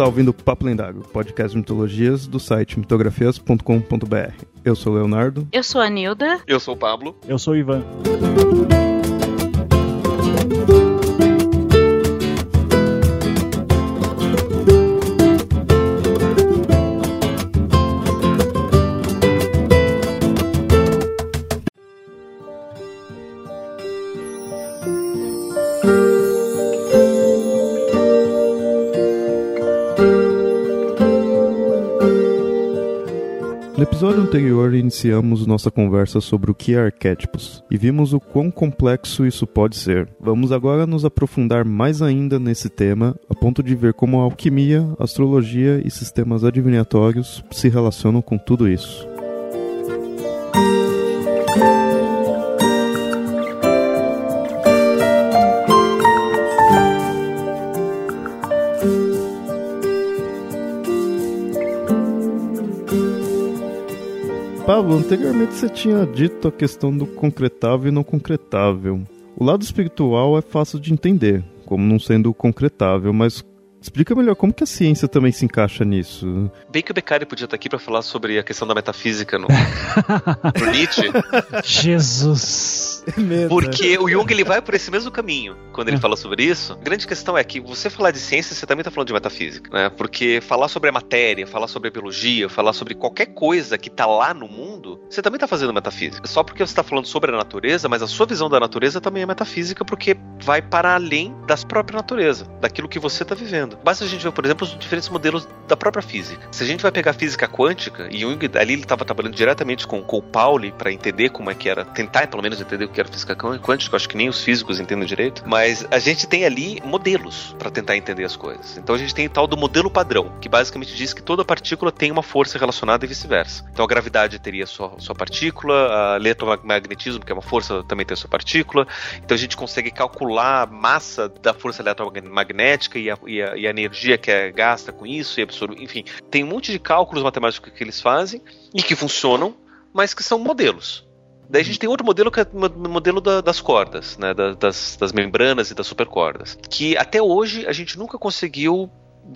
está ouvindo Papo Lendário, podcast de mitologias do site mitografias.com.br. Eu sou o Leonardo. Eu sou a Nilda. Eu sou o Pablo. Eu sou o Ivan. Iniciamos nossa conversa sobre o que é arquétipos e vimos o quão complexo isso pode ser. Vamos agora nos aprofundar mais ainda nesse tema, a ponto de ver como a alquimia, astrologia e sistemas adivinhatórios se relacionam com tudo isso. Pablo, anteriormente você tinha dito a questão do concretável e não concretável. O lado espiritual é fácil de entender, como não sendo concretável, mas explica melhor como que a ciência também se encaixa nisso. Bem que o Beccari podia estar aqui para falar sobre a questão da metafísica no, no Nietzsche. Jesus. Porque o Jung ele vai por esse mesmo caminho quando ele fala sobre isso. A grande questão é que você falar de ciência, você também está falando de metafísica, né? Porque falar sobre a matéria, falar sobre a biologia, falar sobre qualquer coisa que está lá no mundo, você também está fazendo metafísica. Só porque você está falando sobre a natureza, mas a sua visão da natureza também é metafísica porque vai para além da própria natureza, daquilo que você está vivendo. Basta a gente ver, por exemplo, os diferentes modelos da própria física. Se a gente vai pegar física quântica, e Jung ali ele estava trabalhando diretamente com, com o Pauli para entender como é que era, tentar pelo menos entender o que era física quântica, acho que nem os físicos entendem direito, mas a gente tem ali modelos para tentar entender as coisas. Então a gente tem o tal do modelo padrão, que basicamente diz que toda partícula tem uma força relacionada e vice-versa. Então a gravidade teria sua, sua partícula, a eletromagnetismo, que é uma força, também tem a sua partícula. Então a gente consegue calcular a massa da força eletromagnética e a, e a, e a energia que é gasta com isso e absorve. Enfim, tem um monte de cálculos matemáticos que eles fazem e que funcionam, mas que são modelos. Daí a gente tem outro modelo que é o modelo da, das cordas, né, das, das membranas e das supercordas, que até hoje a gente nunca conseguiu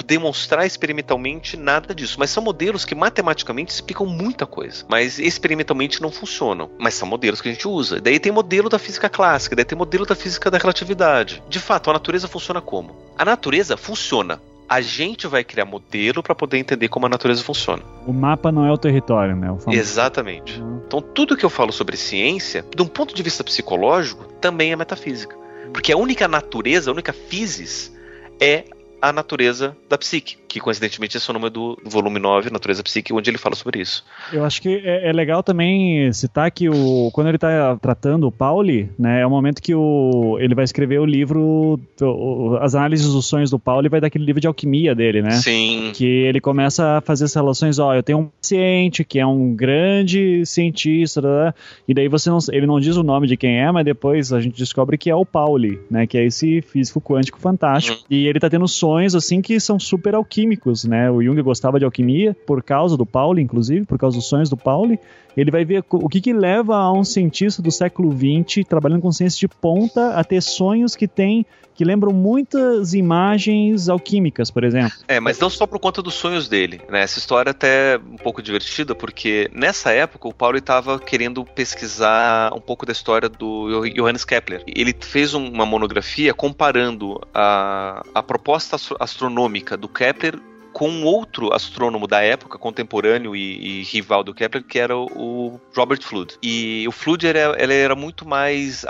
demonstrar experimentalmente nada disso, mas são modelos que matematicamente explicam muita coisa, mas experimentalmente não funcionam, mas são modelos que a gente usa. Daí tem modelo da física clássica, daí tem modelo da física da relatividade. De fato, a natureza funciona como? A natureza funciona a gente vai criar modelo para poder entender como a natureza funciona. O mapa não é o território, né? O Exatamente. Uhum. Então, tudo que eu falo sobre ciência, de um ponto de vista psicológico, também é metafísica. Porque a única natureza, a única physis, é a natureza da psique, que coincidentemente esse é o nome do volume 9, Natureza Psique, onde ele fala sobre isso. Eu acho que é, é legal também citar que o, quando ele está tratando o Pauli, né, é o momento que o, ele vai escrever o livro, o, as análises dos sonhos do Pauli, vai dar aquele livro de alquimia dele, né? Sim. Que ele começa a fazer as relações, ó, eu tenho um paciente que é um grande cientista, né, e daí você não, ele não diz o nome de quem é, mas depois a gente descobre que é o Pauli, né, que é esse físico quântico fantástico, uhum. e ele tá tendo sonhos assim que são super alquímicos, né? O Jung gostava de alquimia por causa do Pauli, inclusive, por causa dos sonhos do Pauli. Ele vai ver o que, que leva a um cientista do século XX trabalhando com ciência de ponta a ter sonhos que tem que lembram muitas imagens alquímicas, por exemplo. É, mas não só por conta dos sonhos dele, né? Essa história é até um pouco divertida, porque nessa época o Paulo estava querendo pesquisar um pouco da história do Johannes Kepler. Ele fez uma monografia comparando a, a proposta astronômica do Kepler com outro astrônomo da época, contemporâneo e, e, rival do Kepler, que era o Robert Flood. E o Flood era, ele era muito mais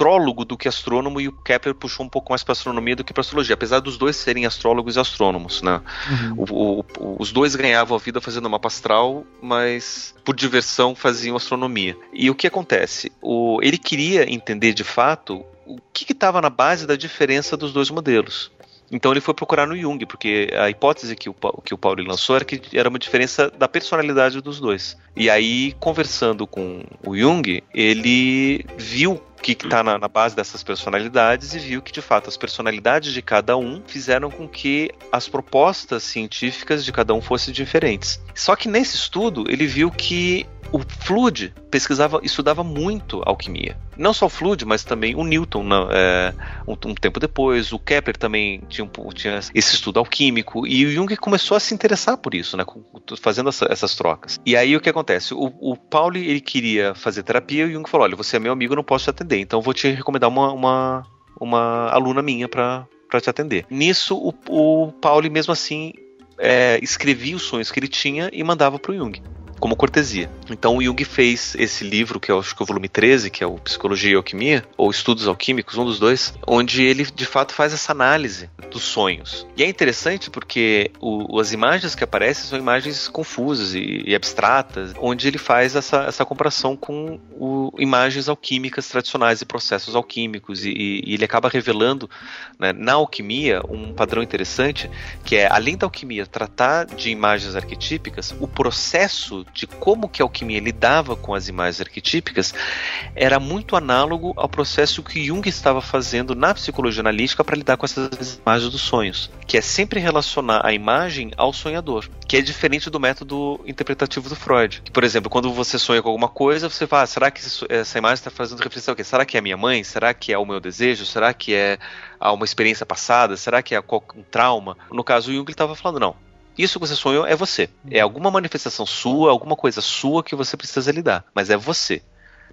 astrólogo do que astrônomo e o Kepler puxou um pouco mais para astronomia do que para astrologia, apesar dos dois serem astrólogos e astrônomos, né? Uhum. O, o, os dois ganhavam a vida fazendo mapa astral, mas por diversão faziam astronomia. E o que acontece? O, ele queria entender de fato o que estava na base da diferença dos dois modelos. Então ele foi procurar no Jung, porque a hipótese que o, que o Paulo lançou era que era uma diferença da personalidade dos dois. E aí, conversando com o Jung, ele viu que está na, na, base dessas personalidades e viu que, de fato, as personalidades de cada um fizeram com que as propostas científicas de cada um fossem diferentes. Só que nesse estudo, ele viu que o Flood pesquisava, estudava muito alquimia. Não só o Flood, mas também o Newton, é, um, um, tempo depois. O Kepler também tinha, tinha, esse estudo alquímico. E o Jung começou a se interessar por isso, né, fazendo essa, essas trocas. E aí o que acontece? O, o Pauli ele queria fazer terapia e o Jung falou: olha, você é meu amigo, não posso te atender, então eu vou te recomendar uma, uma, uma aluna minha para te atender. Nisso, o, o Pauli, mesmo assim, é, escrevia os sonhos que ele tinha e mandava para o Jung como cortesia. Então Jung fez esse livro, que é acho que é o volume 13, que é o Psicologia e Alquimia, ou Estudos Alquímicos, um dos dois, onde ele de fato faz essa análise dos sonhos. E é interessante porque o, as imagens que aparecem são imagens confusas e, e abstratas, onde ele faz essa, essa comparação com o, imagens alquímicas tradicionais e processos alquímicos, e, e ele acaba revelando né, na alquimia um padrão interessante, que é, além da alquimia tratar de imagens arquetípicas, o processo de como que a alquimia lidava com as imagens arquetípicas era muito análogo ao processo que Jung estava fazendo na psicologia analítica para lidar com essas imagens dos sonhos, que é sempre relacionar a imagem ao sonhador, que é diferente do método interpretativo do Freud. Que, por exemplo, quando você sonha com alguma coisa, você fala, ah, será que essa imagem está fazendo referência ao quê? Será que é a minha mãe? Será que é o meu desejo? Será que é uma experiência passada? Será que é um trauma? No caso, o Jung estava falando, não, isso que você sonhou é você. É alguma manifestação sua, alguma coisa sua que você precisa lidar. Mas é você.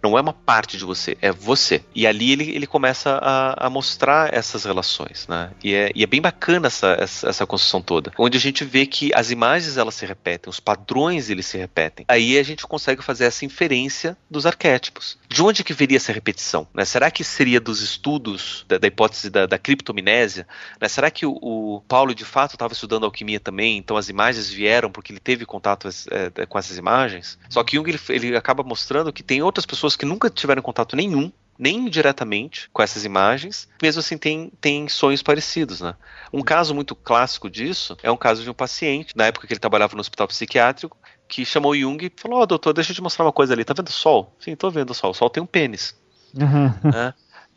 Não é uma parte de você, é você. E ali ele, ele começa a, a mostrar essas relações, né? E é, e é bem bacana essa, essa, essa, construção toda. Onde a gente vê que as imagens elas se repetem, os padrões eles se repetem. Aí a gente consegue fazer essa inferência dos arquétipos. De onde que viria essa repetição? Né? Será que seria dos estudos da, da hipótese da, da criptominésia? Né? Será que o, o, Paulo de fato estava estudando alquimia também, então as imagens vieram porque ele teve contato é, com essas imagens? Só que Jung ele, ele acaba mostrando que tem outras pessoas pessoas que nunca tiveram contato nenhum, nem diretamente com essas imagens, mesmo assim tem, tem sonhos parecidos, né? Um caso muito clássico disso é um caso de um paciente, na época que ele trabalhava no hospital psiquiátrico, que chamou Jung e falou: Ó, oh, doutor, deixa eu te mostrar uma coisa ali, tá vendo o sol? Sim, tô vendo o sol. O sol tem um pênis. Uhum.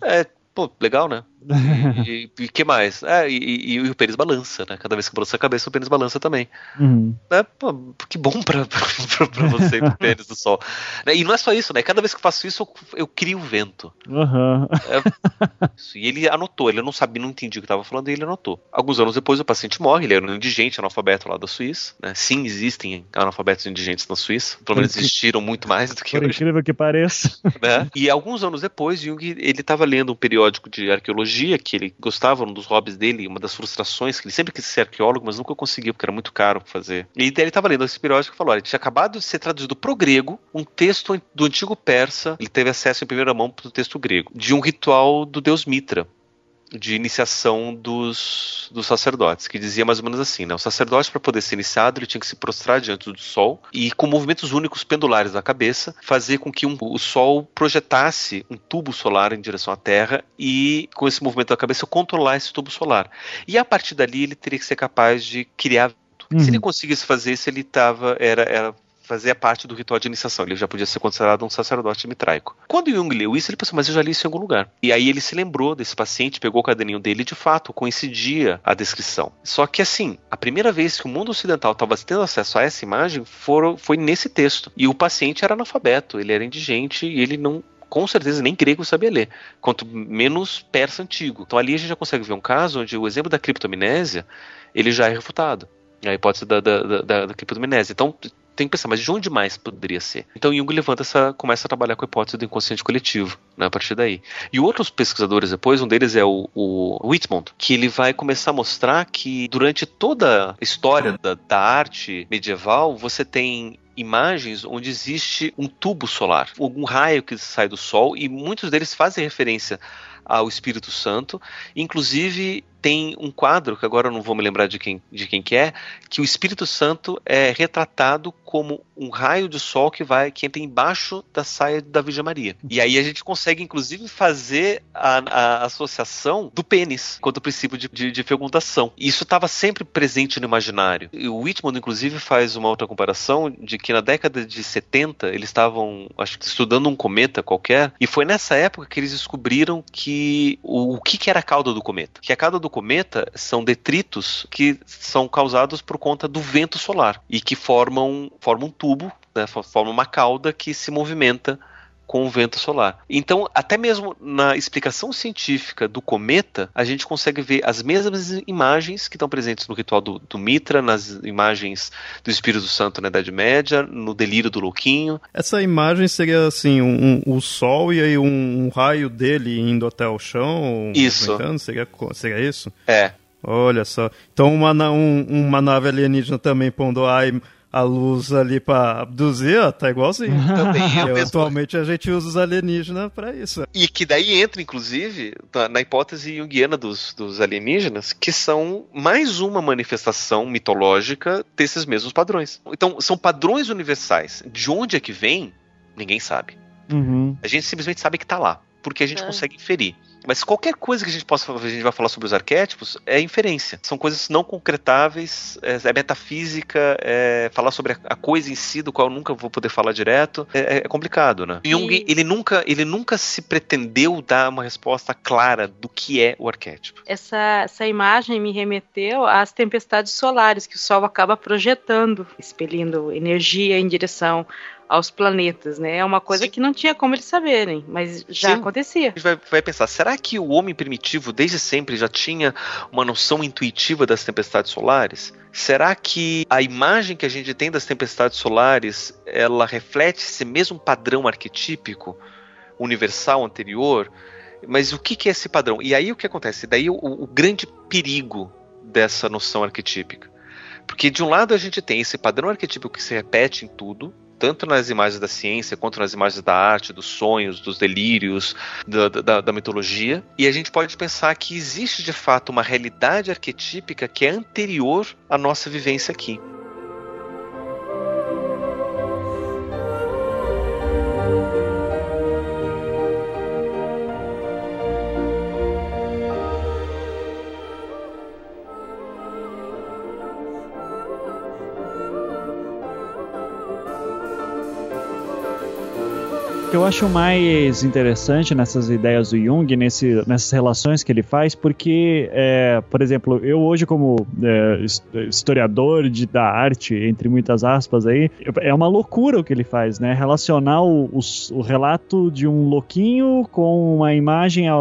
É, é, pô, legal, né? E, e, que mais? É, e, e, e, o pênis balança, né? Cada vez que balança a cabeça, o pênis balança também. Uhum. É, pô, que bom pra, pra, pra você o pênis do sol. Né, e não é só isso, né? Cada vez que eu faço isso, eu, eu crio o vento. Uhum. É, e ele anotou, ele não sabia, não entendia o que estava falando, e ele anotou. Alguns anos depois, o paciente morre, ele era um indigente analfabeto lá da Suíça. Né? Sim, existem analfabetos indigentes na Suíça. Pelo menos existiram muito mais do que Por hoje. incrível que pareça. Né? E alguns anos depois, Jung, ele estava lendo um periódico de arqueologia que ele gostava, um dos hobbies dele, uma das frustrações, que ele sempre quis ser arqueólogo, mas nunca conseguiu, porque era muito caro fazer. E ele estava lendo esse periódico e falou: olha, tinha acabado de ser traduzido pro grego um texto do antigo persa, ele teve acesso em primeira mão para o texto grego, de um ritual do deus Mitra de iniciação dos, dos sacerdotes, que dizia mais ou menos assim, né? O sacerdote, para poder ser iniciado, ele tinha que se prostrar diante do sol e, com movimentos únicos pendulares da cabeça, fazer com que um, o sol projetasse um tubo solar em direção à Terra e, com esse movimento da cabeça, controlar esse tubo solar. E, a partir dali, ele teria que ser capaz de criar Uhum. Se ele conseguisse fazer isso, ele tava, era, era fazia parte do ritual de iniciação. Ele já podia ser considerado um sacerdote mitraico. Quando Jung leu isso, ele pensou, mas eu já li isso em algum lugar. E aí ele se lembrou desse paciente, pegou o caderninho dele e, de fato, coincidia a descrição. Só que, assim, a primeira vez que o mundo ocidental estava tendo acesso a essa imagem foram, foi nesse texto. E o paciente era analfabeto, ele era indigente e ele não com certeza nem grego sabia ler, quanto menos persa antigo. Então ali a gente já consegue ver um caso onde o exemplo da criptominésia ele já é refutado. A hipótese da, da, da, da criptominésia. Então tem que pensar, mas de onde mais poderia ser? Então Jung levanta essa, começa a trabalhar com a hipótese do inconsciente coletivo, né, a partir daí. E outros pesquisadores depois, um deles é o, o Whitmond, que ele vai começar a mostrar que durante toda a história da, da arte medieval, você tem imagens onde existe um tubo solar, algum raio que sai do Sol, e muitos deles fazem referência ao Espírito Santo. Inclusive, tem um quadro, que agora eu não vou me lembrar de quem, de quem que é, que o Espírito Santo é retratado como um raio de sol que vai que entra embaixo da saia da Virgem Maria. E aí a gente consegue, inclusive, fazer a, a associação do pênis quanto ao princípio de, de, de fecundação. Isso estava sempre presente no imaginário. E o Whitman, inclusive, faz uma outra comparação de que na década de 70 eles estavam, acho que, estudando um cometa qualquer, e foi nessa época que eles descobriram que o, o que, que era a cauda do cometa. Que a cauda do cometa são detritos que são causados por conta do vento solar e que formam, formam um tubo, né, formam uma cauda que se movimenta com o vento solar. Então, até mesmo na explicação científica do cometa, a gente consegue ver as mesmas imagens que estão presentes no ritual do, do Mitra, nas imagens do Espírito Santo na Idade Média, no delírio do Louquinho. Essa imagem seria assim, um, um o Sol e aí um, um, raio dele indo até o chão? Isso. Seria, seria isso? É. Olha só. Então uma, um, uma nave alienígena também pondo ai a luz ali para abduzir, ó, tá igualzinho. Também é atualmente a gente usa os alienígenas para isso. E que daí entra, inclusive, na, na hipótese junguiana dos, dos alienígenas, que são mais uma manifestação mitológica desses mesmos padrões. Então, são padrões universais. De onde é que vem, ninguém sabe. Uhum. A gente simplesmente sabe que tá lá, porque a gente é. consegue inferir. Mas qualquer coisa que a gente possa a gente vai falar sobre os arquétipos é inferência. São coisas não concretáveis, é, é metafísica, é falar sobre a, a, coisa em si, do qual eu nunca vou poder falar direto. É, é complicado, né? E... Jung, ele nunca, ele nunca se pretendeu dar uma resposta clara do que é o arquétipo. Essa, essa imagem me remeteu às tempestades solares que o Sol acaba projetando, expelindo energia em direção aos planetas, né? É uma coisa Sim. que não tinha como eles saberem, mas já Sim. acontecia. A gente vai, vai, pensar, será que o homem primitivo desde sempre já tinha uma noção intuitiva das tempestades solares? Será que a imagem que a gente tem das tempestades solares, ela reflete esse mesmo padrão arquetípico universal anterior? Mas o que, que é esse padrão? E aí o que acontece? Daí o, o grande perigo dessa noção arquetípica. Porque de um lado a gente tem esse padrão arquetípico que se repete em tudo, tanto nas imagens da ciência quanto nas imagens da arte, dos sonhos, dos delírios, da, da, da mitologia. E a gente pode pensar que existe de fato uma realidade arquetípica que é anterior à nossa vivência aqui. Acho mais interessante nessas ideias do Jung, nesse, nessas relações que ele faz, porque, é, por exemplo, eu hoje como é, historiador de, da arte, entre muitas aspas aí, é uma loucura o que ele faz, né? Relacionar o, o, o relato de um louquinho com uma imagem a,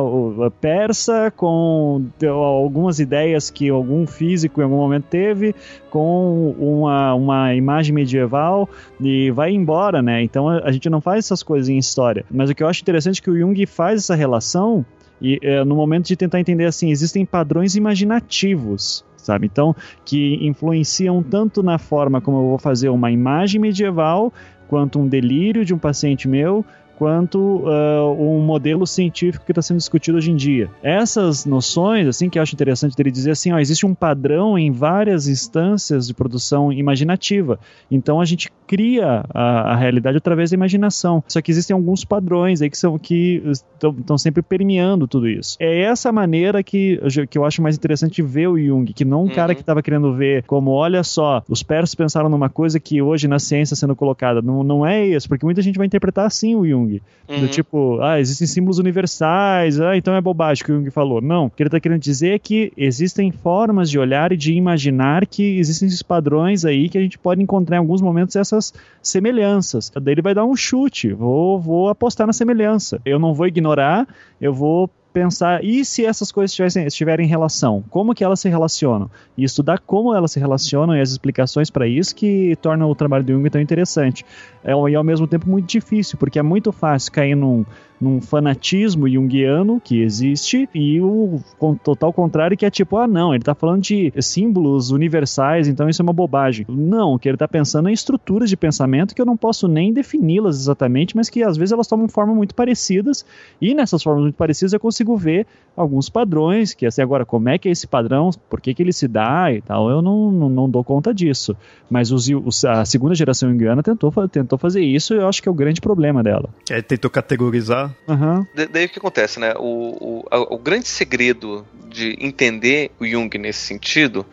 persa, com algumas ideias que algum físico em algum momento teve, com uma, uma imagem medieval e vai embora, né? Então a, a gente não faz essas coisas em história. Mas o que eu acho interessante é que o Jung faz essa relação e é, no momento de tentar entender assim, existem padrões imaginativos, sabe? Então, que influenciam tanto na forma como eu vou fazer uma imagem medieval, quanto um delírio de um paciente meu, quanto uh, um modelo científico que está sendo discutido hoje em dia. Essas noções, assim, que eu acho interessante dele dizer assim, ó, existe um padrão em várias instâncias de produção imaginativa. Então a gente cria a, a realidade através da imaginação. Só que existem alguns padrões aí que são que estão sempre permeando tudo isso. É essa maneira que, que eu acho mais interessante ver o Jung, que não um uhum. cara que estava querendo ver como, olha só, os persas pensaram numa coisa que hoje na ciência sendo colocada. Não, não é isso, porque muita gente vai interpretar assim o Jung. Jung. Uhum. Do tipo, ah, existem símbolos universais, ah, então é bobagem que o Jung falou. Não, o que ele está querendo dizer é que existem formas de olhar e de imaginar que existem esses padrões aí que a gente pode encontrar em alguns momentos essas semelhanças. Daí ele vai dar um chute, vou, vou apostar na semelhança. Eu não vou ignorar, eu vou pensar, e se essas coisas tivessem, estiverem em relação? Como que elas se relacionam? E estudar como elas se relacionam e as explicações para isso que torna o trabalho do Jung tão interessante. É, e ao mesmo tempo muito difícil, porque é muito fácil cair num, num fanatismo junguiano que existe e o total contrário que é tipo, ah não, ele está falando de símbolos universais, então isso é uma bobagem. Não, o que ele está pensando é em estruturas de pensamento que eu não posso nem defini-las exatamente, mas que às vezes elas tomam forma muito parecidas e nessas formas muito parecidas eu consigo ver alguns padrões, que assim, agora, como é que é esse padrão, por que, que ele se dá e tal, eu não, não, não dou conta disso. Mas os, os, a segunda geração indiana tentou, tentou fazer isso e eu acho que é o grande problema dela. É, tentou categorizar. Uhum. daí o que acontece, né? O, o, o grande segredo de entender o Jung nesse sentido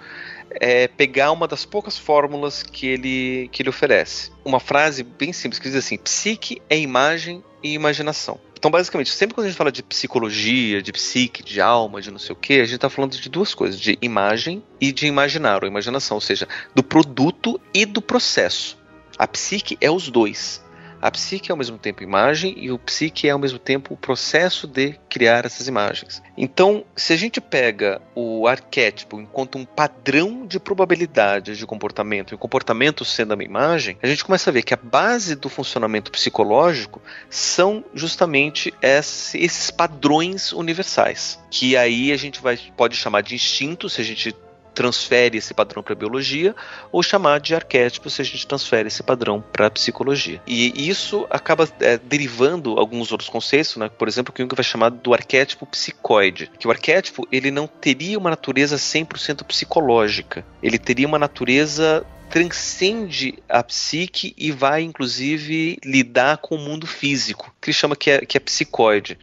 é pegar uma das poucas fórmulas que ele, que ele oferece. Uma frase bem simples que diz assim: psique é imagem e imaginação. Então, basicamente, sempre quando a gente fala de psicologia, de psique, de alma, de não sei o que, a gente está falando de duas coisas: de imagem e de imaginar, ou imaginação, ou seja, do produto e do processo. A psique é os dois. A psique é ao mesmo tempo imagem e o psique é ao mesmo tempo o processo de criar essas imagens. Então, se a gente pega o arquétipo enquanto um padrão de probabilidade de comportamento, e o comportamento sendo uma imagem, a gente começa a ver que a base do funcionamento psicológico são justamente esses padrões universais, que aí a gente vai, pode chamar de instinto, se a gente transfere esse padrão para a biologia, ou chamar de arquétipo se a gente transfere esse padrão para a psicologia. E isso acaba é, derivando alguns outros conceitos, né? por exemplo, que Jung vai chamar do arquétipo psicoide, que o arquétipo ele não teria uma natureza 100% psicológica, ele teria uma natureza transcende a psique e vai inclusive lidar com o mundo físico, que ele chama que é, que é psicoide.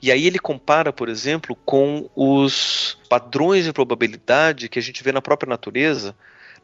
E aí ele compara, por exemplo, com os padrões de probabilidade que a gente vê na própria natureza,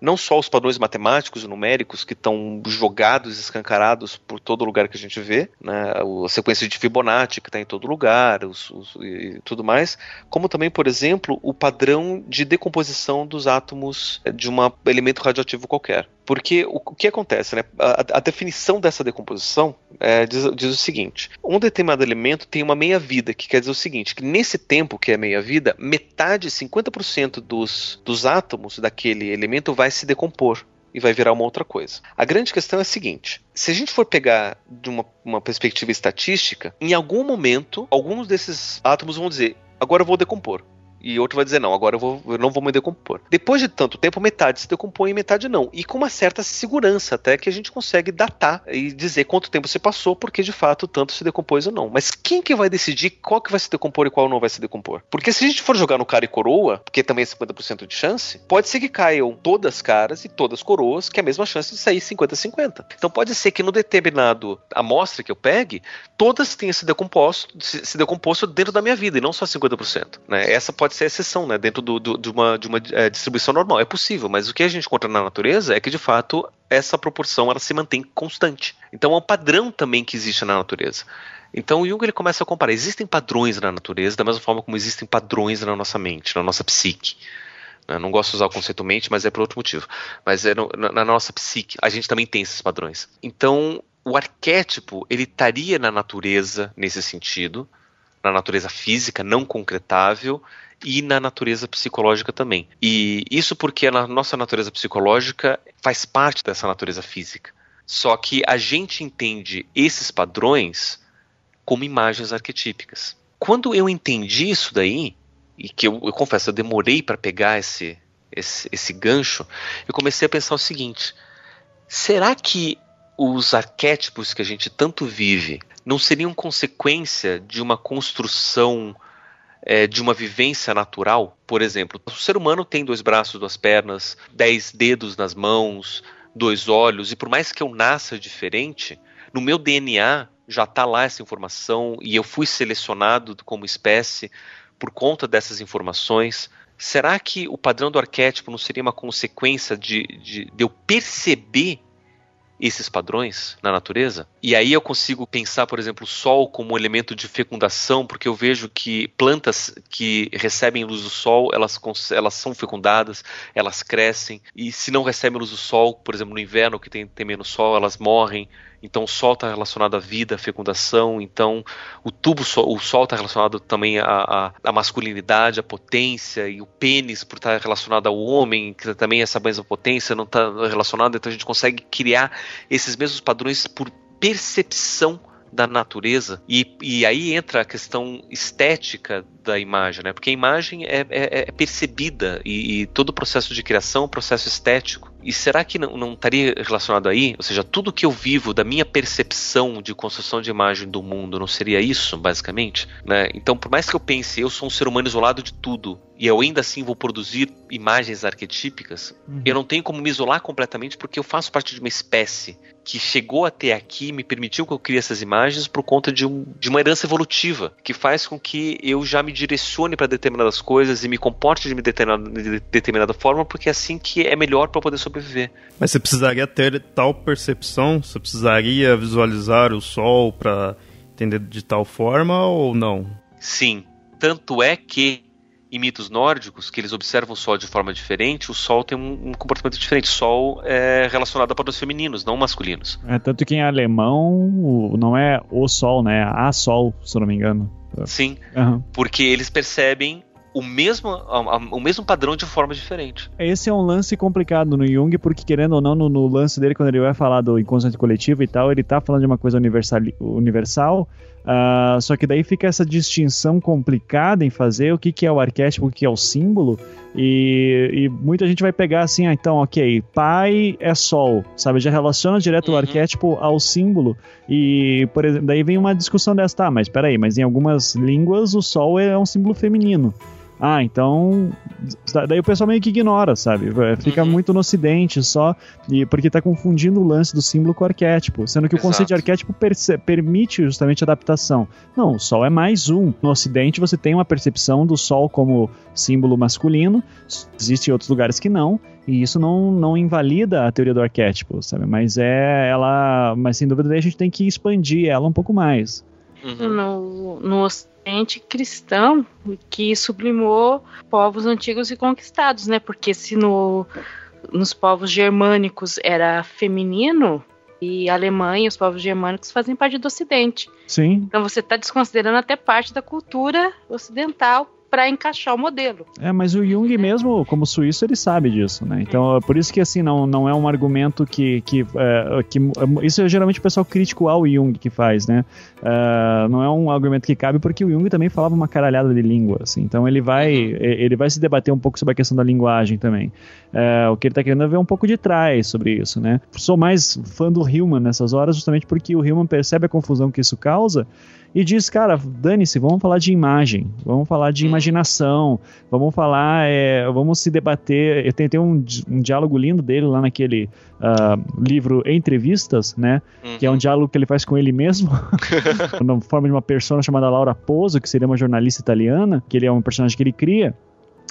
não só os padrões matemáticos e numéricos que estão jogados, escancarados por todo lugar que a gente vê, né? a sequência de Fibonacci que está em todo lugar os, os, e tudo mais, como também, por exemplo, o padrão de decomposição dos átomos de um elemento radioativo qualquer. Porque o, o que acontece, né? A, a definição dessa decomposição é, diz, diz, o seguinte: um determinado elemento tem uma meia-vida, que quer dizer o seguinte: que nesse tempo que é meia-vida, metade, 50% dos, dos átomos daquele elemento vai se decompor e vai virar uma outra coisa. A grande questão é a seguinte: se a gente for pegar de uma, uma perspectiva estatística, em algum momento, alguns desses átomos vão dizer, agora eu vou decompor e outro vai dizer, não, agora eu, vou, eu não vou me decompor. Depois de tanto tempo, metade se decompõe e metade não. E com uma certa segurança até que a gente consegue datar e dizer quanto tempo se passou, porque de fato tanto se decompôs ou não. Mas quem que vai decidir qual que vai se decompor e qual não vai se decompor? Porque se a gente for jogar no cara e coroa, porque também é 50% de chance, pode ser que caiam todas caras e todas coroas, que é a mesma chance de sair 50-50. Então pode ser que no determinado amostra que eu pegue, todas tenham se decomposto, se, se decomposto dentro da minha vida, e não só 50%. Né? Essa pode pode ser exceção, né? Dentro do, do, de uma, de uma é, distribuição normal. É possível, mas o que a gente encontra na natureza é que, de fato, essa proporção ela se mantém constante. Então é um padrão também que existe na natureza. Então Jung ele começa a comparar. Existem padrões na natureza, da mesma forma como existem padrões na nossa mente, na nossa psique. Eu não gosto de usar o conceito mente, mas é por outro motivo. Mas é no, na nossa psique, a gente também tem esses padrões. Então, o arquétipo, ele estaria na natureza nesse sentido, na natureza física, não concretável, e na natureza psicológica também. E isso porque a nossa natureza psicológica faz parte dessa natureza física. Só que a gente entende esses padrões como imagens arquetípicas. Quando eu entendi isso daí, e que eu, eu confesso, eu demorei para pegar esse, esse, esse gancho, eu comecei a pensar o seguinte: será que os arquétipos que a gente tanto vive não seriam consequência de uma construção é, de uma vivência natural. Por exemplo, o ser humano tem dois braços, duas pernas, dez dedos nas mãos, dois olhos, e por mais que eu nasça diferente, no meu DNA já está lá essa informação e eu fui selecionado como espécie por conta dessas informações. Será que o padrão do arquétipo não seria uma consequência de, de, de eu perceber esses padrões na natureza. E aí eu consigo pensar, por exemplo, o sol como um elemento de fecundação, porque eu vejo que plantas que recebem luz do sol, elas, elas são fecundadas, elas crescem, e se não recebem luz do sol, por exemplo, no inverno que tem, tem menos sol, elas morrem. Então o Sol está relacionado à vida, à fecundação. Então o tubo, o Sol está relacionado também à, à, masculinidade, à potência e o pênis por estar tá relacionado ao homem, que também essa mesma potência não está relacionada. Então a gente consegue criar esses mesmos padrões por percepção da natureza e, e aí entra a questão estética da imagem, né? Porque a imagem é, é, é percebida e, e, todo o processo de criação é um processo estético. E será que não, não estaria relacionado aí? Ou seja, tudo que eu vivo da minha percepção de construção de imagem do mundo não seria isso, basicamente? Né? Então, por mais que eu pense, eu sou um ser humano isolado de tudo, e eu ainda assim vou produzir imagens arquetípicas, uhum. eu não tenho como me isolar completamente porque eu faço parte de uma espécie que chegou até aqui, me permitiu que eu crie essas imagens por conta de, um, de uma herança evolutiva, que faz com que eu já me direcione para determinadas coisas e me comporte de, determinada, de determinada forma, porque é assim que é melhor para poder sobreviver. Mas você precisaria ter tal percepção? Você precisaria visualizar o Sol para entender de tal forma ou não? Sim. Tanto é que em mitos nórdicos, que eles observam o Sol de forma diferente, o Sol tem um, um comportamento diferente. O Sol é relacionado a padrões femininos, não masculinos. É, tanto que em alemão não é o Sol, né? É a Sol, se eu não me engano. Sim, uhum. porque eles percebem o mesmo, o mesmo padrão de forma diferente. Esse é um lance complicado no Jung, porque querendo ou não, no, no lance dele, quando ele vai falar do inconsciente coletivo e tal, ele tá falando de uma coisa universal, universal Uh, só que daí fica essa distinção complicada em fazer o que, que é o arquétipo, o que é o símbolo, e, e, muita gente vai pegar assim, ah, então, ok, pai é sol, sabe? Já relaciona direto uhum. o arquétipo ao símbolo, e, por exemplo, daí vem uma discussão dessa, tá, mas peraí, mas em algumas línguas o sol é um símbolo feminino. Ah, então. Daí o pessoal meio que ignora, sabe? É, fica uhum. muito no ocidente só, e porque tá confundindo o lance do símbolo com o arquétipo. Sendo que Exato. o conceito de arquétipo permite justamente adaptação. Não, o sol é mais um. No ocidente você tem uma percepção do sol como símbolo masculino, existem outros lugares que não, e isso não, não invalida a teoria do arquétipo, sabe? Mas é ela. Mas sem dúvida a gente tem que expandir ela um pouco mais. Uhum. No, no ocidente cristão que sublimou povos antigos e conquistados, né? Porque se no, nos povos germânicos era feminino, e a Alemanha, os povos germânicos fazem parte do Ocidente. Sim. Então você está desconsiderando até parte da cultura ocidental para encaixar o modelo. É, mas o Jung mesmo, como suíço, ele sabe disso, né? Então, é por isso que assim não, não é um argumento que que, é, que isso é geralmente o pessoal crítico ao Jung que faz, né? Uh, não é um argumento que cabe porque o Jung também falava uma caralhada de língua, assim. Então ele vai uhum. ele vai se debater um pouco sobre a questão da linguagem também. Uh, o que ele está querendo é ver um pouco de trás sobre isso, né? Sou mais fã do Hillman nessas horas justamente porque o Hillman percebe a confusão que isso causa e diz, cara, dane-se, vamos falar de imagem, vamos falar de hum. imaginação, vamos falar, é, vamos se debater. Eu tentei um, um diálogo lindo dele lá naquele uh, livro Entrevistas, né? Uhum. Que é um diálogo que ele faz com ele mesmo, na forma de uma pessoa chamada Laura Pozo, que seria uma jornalista italiana, que ele é um personagem que ele cria.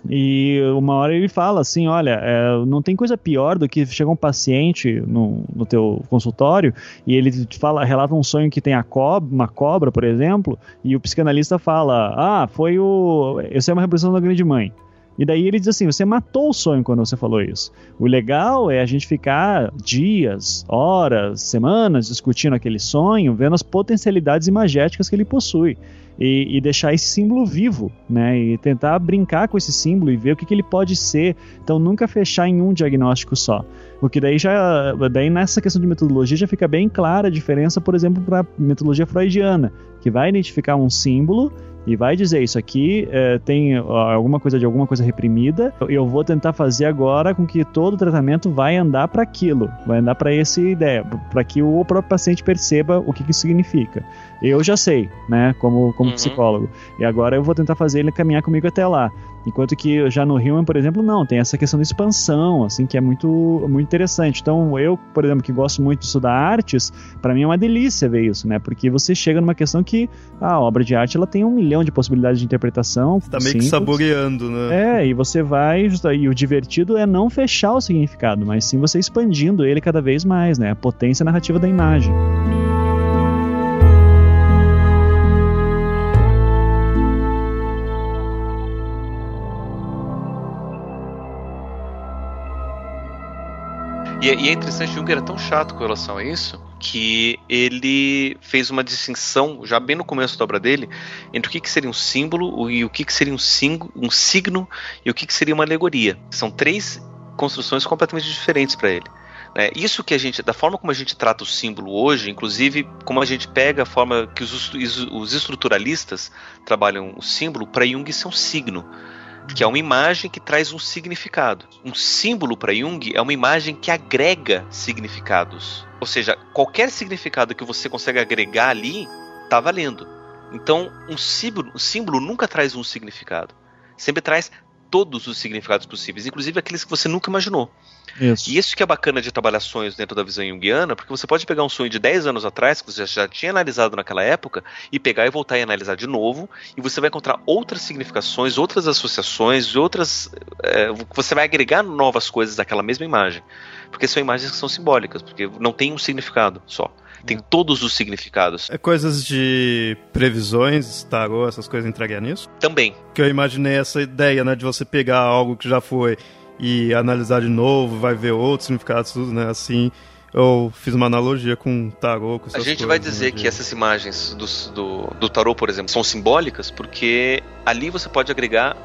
E uma hora ele fala assim, olha, é, não tem coisa pior do que chega um paciente no, no teu consultório e ele te fala, relata um sonho que tem a cobra, uma cobra, por exemplo, e o psicanalista fala, ah, foi o... Essa é uma representação da grande mãe. E daí ele diz assim: você matou o sonho quando você falou isso. O legal é a gente ficar dias, horas, semanas discutindo aquele sonho, vendo as potencialidades imagéticas que ele possui e, e, deixar esse símbolo vivo, né? E tentar brincar com esse símbolo e ver o que, que ele pode ser. Então nunca fechar em um diagnóstico só. Porque daí já, daí nessa questão de metodologia já fica bem clara a diferença, por exemplo, para a metodologia freudiana, que vai identificar um símbolo e vai dizer isso aqui é, tem alguma coisa de alguma coisa reprimida. Eu vou tentar fazer agora com que todo o tratamento vai andar para aquilo, vai andar para essa ideia, para que o próprio paciente perceba o que, que isso significa. Eu já sei, né, como, como uhum. psicólogo. E agora eu vou tentar fazer ele caminhar comigo até lá. Enquanto que já no Human, por exemplo, não, tem essa questão da expansão, assim, que é muito, muito interessante. Então, eu, por exemplo, que gosto muito de estudar artes, para mim é uma delícia ver isso, né? Porque você chega numa questão que a obra de arte ela tem um milhão de possibilidades de interpretação. Você tá meio simples. que saboreando, né? É, e você vai, e o divertido é não fechar o significado, mas sim você expandindo ele cada vez mais, né? A potência narrativa da imagem. E, e é interessante, Jung era tão chato com relação a isso que ele fez uma distinção, já bem no começo da obra dele, entre o que, que seria um símbolo e o que, que seria um, sing, um signo e o que, que seria uma alegoria. São três construções completamente diferentes para ele. É, isso que a gente, da forma como a gente trata o símbolo hoje, inclusive como a gente pega a forma que os, os estruturalistas trabalham o símbolo, para Jung isso é um signo. Que é uma imagem que traz um significado. Um símbolo para Jung é uma imagem que agrega significados. Ou seja, qualquer significado que você consegue agregar ali, tá valendo. Então, um símbolo, um símbolo nunca traz um significado. Sempre traz todos os significados possíveis, inclusive aqueles que você nunca imaginou. Isso. E isso que é bacana de trabalhar sonhos dentro da visão junguiana, porque você pode pegar um sonho de 10 anos atrás, que você já tinha analisado naquela época, e pegar e voltar e analisar de novo, e você vai encontrar outras significações, outras associações, outras. É, você vai agregar novas coisas daquela mesma imagem. Porque são imagens que são simbólicas, porque não tem um significado só tem todos os significados. É coisas de previsões, tarô, essas coisas entreguem nisso? Também. Que eu imaginei essa ideia, né, de você pegar algo que já foi e analisar de novo, vai ver outros significados, né, assim. Eu fiz uma analogia com tarô. Com a gente coisas, vai dizer né, que essas imagens do, do, do tarô, por exemplo, são simbólicas porque ali você pode agregar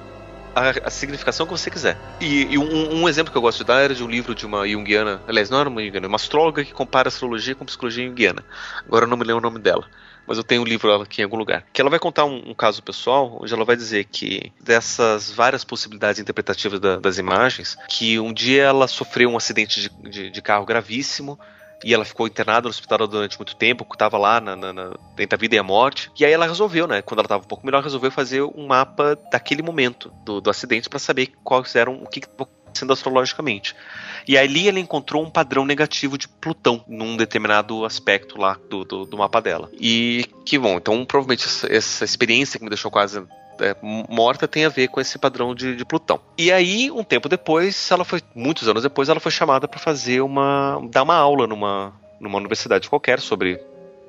a, a, significação que você quiser. E, e um, um, exemplo que eu gosto de dar era de um livro de uma junguiana, aliás, não era uma junguiana, uma astróloga que compara astrologia com psicologia junguiana. Agora eu não me lembro o nome dela. Mas eu tenho um livro aqui em algum lugar. Que ela vai contar um, um caso pessoal, onde ela vai dizer que dessas várias possibilidades interpretativas da, das imagens, que um dia ela sofreu um acidente de, de, de carro gravíssimo, e ela ficou internada no hospital durante muito tempo, estava lá na, na, na, entre a vida e a morte. E aí ela resolveu, né? Quando ela estava um pouco melhor, resolveu fazer um mapa daquele momento do, do acidente para saber quais eram o que estava acontecendo astrologicamente. E ali ela encontrou um padrão negativo de Plutão num determinado aspecto lá do, do, do mapa dela. E que bom, então provavelmente essa, essa experiência que me deixou quase é, morta tem a ver com esse padrão de, de, Plutão. E aí, um tempo depois, ela foi, muitos anos depois, ela foi chamada para fazer uma, dar uma aula numa, numa universidade qualquer sobre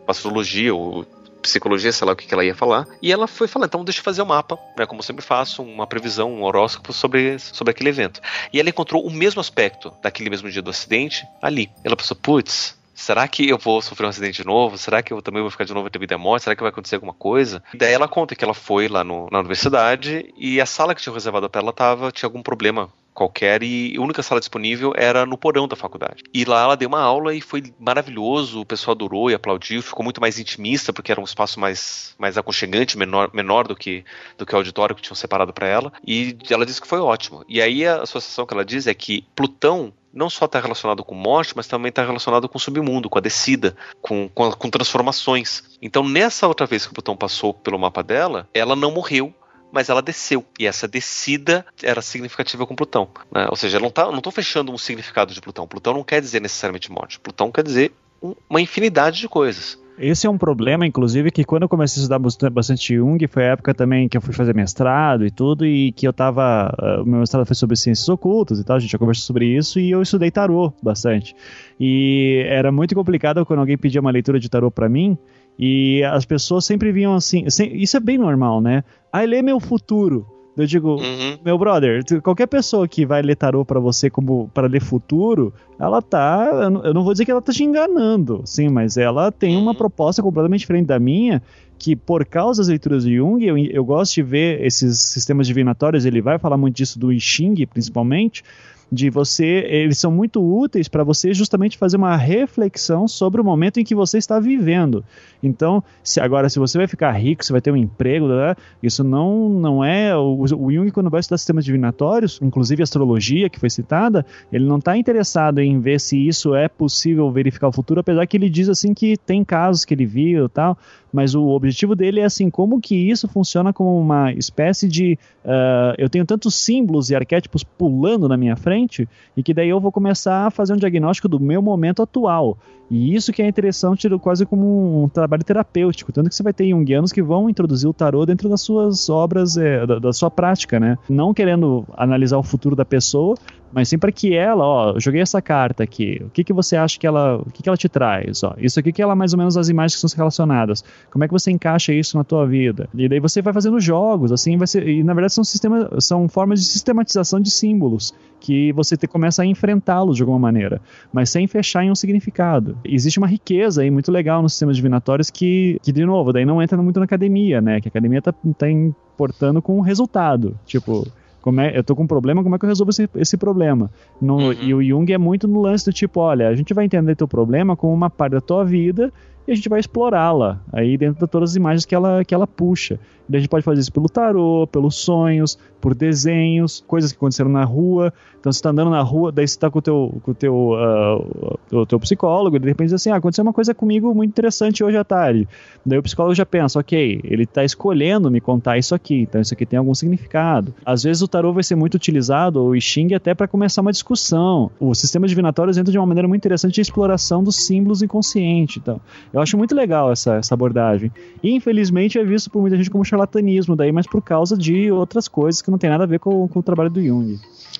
astrologia ou psicologia, sei lá o que, que ela ia falar. E ela foi falar, então deixa eu fazer um mapa, né, como sempre faço, uma previsão, um horóscopo sobre, sobre aquele evento. E ela encontrou o mesmo aspecto daquele mesmo dia do acidente ali. Ela pensou, putz, será que eu vou sofrer um acidente de novo? Será que eu também vou ficar de novo entre vida e morte? Será que vai acontecer alguma coisa? Daí ela conta que ela foi lá no, na universidade e a sala que tinha reservado para ela tava, tinha algum problema qualquer e a única sala disponível era no porão da faculdade. E lá ela deu uma aula e foi maravilhoso, o pessoal adorou e aplaudiu, ficou muito mais intimista porque era um espaço mais, mais aconchegante, menor, menor do que do que o auditório que tinham separado para ela. E ela disse que foi ótimo. E aí a associação que ela diz é que Plutão não só está relacionado com morte, mas também está relacionado com o submundo, com a descida, com, com, com, transformações. Então, nessa outra vez que o Plutão passou pelo mapa dela, ela não morreu. Mas ela desceu. E essa descida era significativa com Plutão. Né? Ou seja, eu não, tá, estou fechando um significado de Plutão. Plutão não quer dizer necessariamente morte. Plutão quer dizer um, uma infinidade de coisas. Esse é um problema, inclusive, que quando eu comecei a estudar bastante Jung, foi a época também que eu fui fazer mestrado e tudo, e que eu tava. Uh, o meu mestrado foi sobre ciências ocultas e tal, a gente já conversou sobre isso, e eu estudei tarô bastante. E era muito complicado quando alguém pedia uma leitura de tarô para mim, e as pessoas sempre vinham assim. Isso é bem normal, né? Ah, lê meu futuro. Eu digo, uhum. meu brother, qualquer pessoa que vai ler tarô para você como para ler futuro, ela tá, eu não vou dizer que ela tá te enganando, sim, mas ela tem uma uhum. proposta completamente diferente da minha, que por causa das leituras de Jung, eu, eu gosto de ver esses sistemas divinatórios, ele vai falar muito disso do I Ching, principalmente, de você, eles são muito úteis para você justamente fazer uma reflexão sobre o momento em que você está vivendo. Então, se agora se você vai ficar rico, você vai ter um emprego, né, isso não não é o, o Jung quando vai estudar sistemas divinatórios, inclusive astrologia que foi citada, ele não está interessado em ver se isso é possível verificar o futuro, apesar que ele diz assim que tem casos que ele viu tal, mas o objetivo dele é assim, como que isso funciona como uma espécie de uh, eu tenho tantos símbolos e arquétipos pulando na minha frente e que daí eu vou começar a fazer um diagnóstico do meu momento atual. E isso que é interessante, quase como um trabalho terapêutico. Tanto que você vai ter junguianos que vão introduzir o tarô dentro das suas obras, é, da, da, sua prática, né? Não querendo analisar o futuro da pessoa, mas sim para que ela, ó, joguei essa carta aqui, o que, que você acha que ela, o que, que ela te traz? Ó, isso aqui que ela mais ou menos as imagens que são relacionadas. Como é que você encaixa isso na tua vida? E daí você vai fazendo jogos, assim, vai ser, e na verdade são sistemas, são formas de sistematização de símbolos que você te, começa a enfrentá-los de alguma maneira, mas sem fechar em um significado. Existe uma riqueza aí muito legal nos sistemas divinatórios que, que de novo, daí não entra muito na academia, né? Que a academia tá, tá importando com o resultado. Tipo, como é, eu tô com um problema, como é que eu resolvo esse, esse problema? No, uhum. E o Jung é muito no lance do tipo, olha, a gente vai entender teu problema como uma parte da tua vida e a gente vai explorá-la aí dentro de todas as imagens que ela, que ela puxa. Daí a gente pode fazer isso pelo tarô, pelos sonhos, por desenhos, coisas que aconteceram na rua. Então você está andando na rua, daí você está com o teu, com o teu, uh, o teu psicólogo, e de repente diz assim, ah, aconteceu uma coisa comigo muito interessante hoje à tarde. Daí o psicólogo já pensa, ok, ele está escolhendo me contar isso aqui, então isso aqui tem algum significado. Às vezes o tarô vai ser muito utilizado, ou o Xing, até para começar uma discussão. O sistema divinatório entra de uma maneira muito interessante de exploração dos símbolos inconscientes. Então, eu acho muito legal essa, essa abordagem. E infelizmente é visto por muita gente como charlatanismo, daí, mas por causa de outras coisas que não tem nada a ver com, com o trabalho do Jung.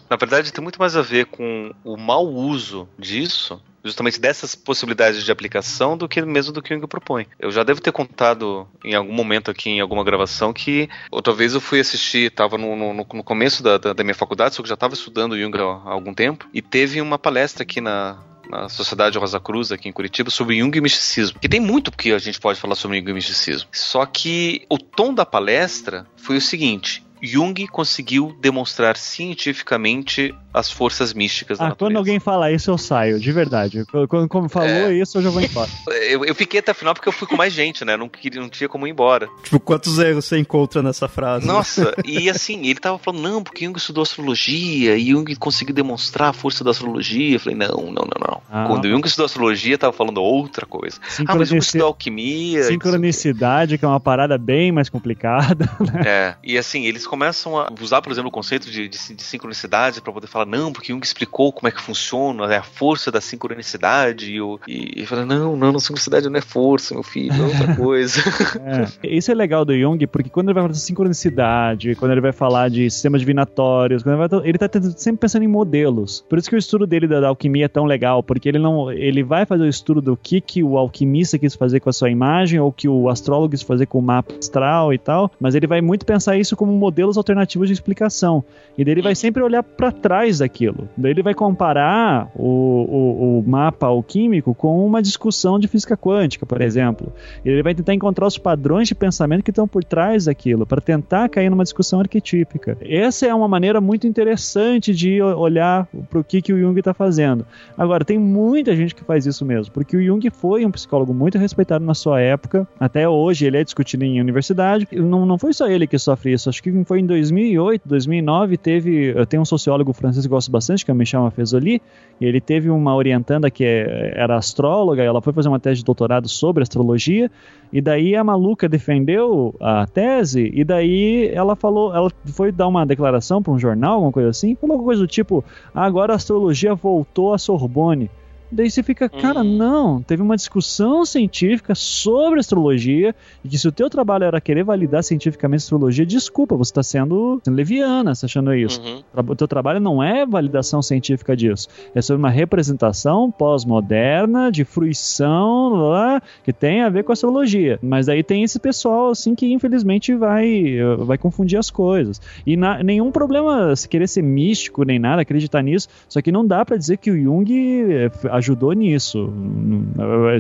Na verdade, tem muito mais a ver com o mau uso disso justamente dessas possibilidades de aplicação do que mesmo do que o Jung propõe. Eu já devo ter contado em algum momento aqui em alguma gravação que outra vez eu fui assistir, estava no, no, no, começo da, da, da, minha faculdade, só que já estava estudando Jung há algum tempo, e teve uma palestra aqui na, na Sociedade Rosa Cruz aqui em Curitiba sobre Jung e misticismo. Que tem muito que a gente pode falar sobre Jung e misticismo. Só que o tom da palestra foi o seguinte: Jung conseguiu demonstrar cientificamente as forças místicas da ah, natureza. Quando alguém fala isso, eu saio, de verdade. Quando, quando falou é... isso, eu já vou embora. eu, eu, fiquei até o final porque eu fui com mais gente, né? Não, queria, não tinha como ir embora. Tipo, quantos erros você encontra nessa frase? Nossa, e assim, ele tava falando, não, porque Jung estudou astrologia e Jung conseguiu demonstrar a força da astrologia. Eu falei, não, não, não, não. Ah, Quando Jung estudou astrologia, tava falando outra coisa. Ah, mas Jung estudou alquimia. Sincronicidade, que é uma parada bem mais complicada. Né? É, e assim, eles começam a usar, por exemplo, o conceito de, de, de sincronicidade para poder falar, não, porque Jung explicou como é que funciona, é a força da sincronicidade, e, eu, e, e fala, não, não, não, sincronicidade não é força, meu filho, é outra coisa. é. Isso é legal do Jung, porque quando ele vai falar de sincronicidade, quando ele vai falar de sistemas divinatórios, ele, vai, ele tá sempre pensando em modelos. Por isso que o estudo dele da, da, alquimia é tão legal, porque ele não, ele vai fazer o estudo do que, que o alquimista quis fazer com a sua imagem, ou que o astrólogo quis fazer com o mapa astral e tal, mas ele vai muito pensar isso como modelos alternativos de explicação. E daí ele vai sempre olhar para trás daquilo. Daí ele vai comparar o, o, o, mapa alquímico com uma discussão de física quântica, por exemplo. Ele vai tentar encontrar os padrões de pensamento que estão por trás daquilo, para tentar cair numa discussão arquetípica. Essa é uma maneira muito interessante de olhar para o que, que o Jung está fazendo. Agora, tem muita gente que faz isso mesmo, porque o Jung foi um psicólogo muito respeitado na sua época, até hoje ele é discutido em universidade. Não, não foi só ele que sofre isso, acho que foi em 2008, 2009, teve. Tenho um sociólogo francês que gosto bastante, que é o Michel Fezoli, e ele teve uma orientanda que é, era astróloga, ela foi fazer uma tese de doutorado sobre astrologia, e daí a maluca defendeu a tese, e daí ela falou, ela foi dar uma declaração para um jornal, alguma coisa assim, alguma coisa do tipo: ah, agora a astrologia voltou à Sorbonne. Daí você fica, cara, hum. não, teve uma discussão científica sobre astrologia e que se o teu trabalho era querer validar cientificamente a astrologia, desculpa, você está sendo, sendo leviana, você achando isso. Uhum. O teu trabalho não é validação científica disso. É sobre uma representação pós-moderna de fruição lá, que tem a ver com astrologia. Mas aí tem esse pessoal assim que infelizmente vai vai confundir as coisas. E na, nenhum problema se querer ser místico nem nada, acreditar nisso, só que não dá para dizer que o Jung eh, ajudou nisso.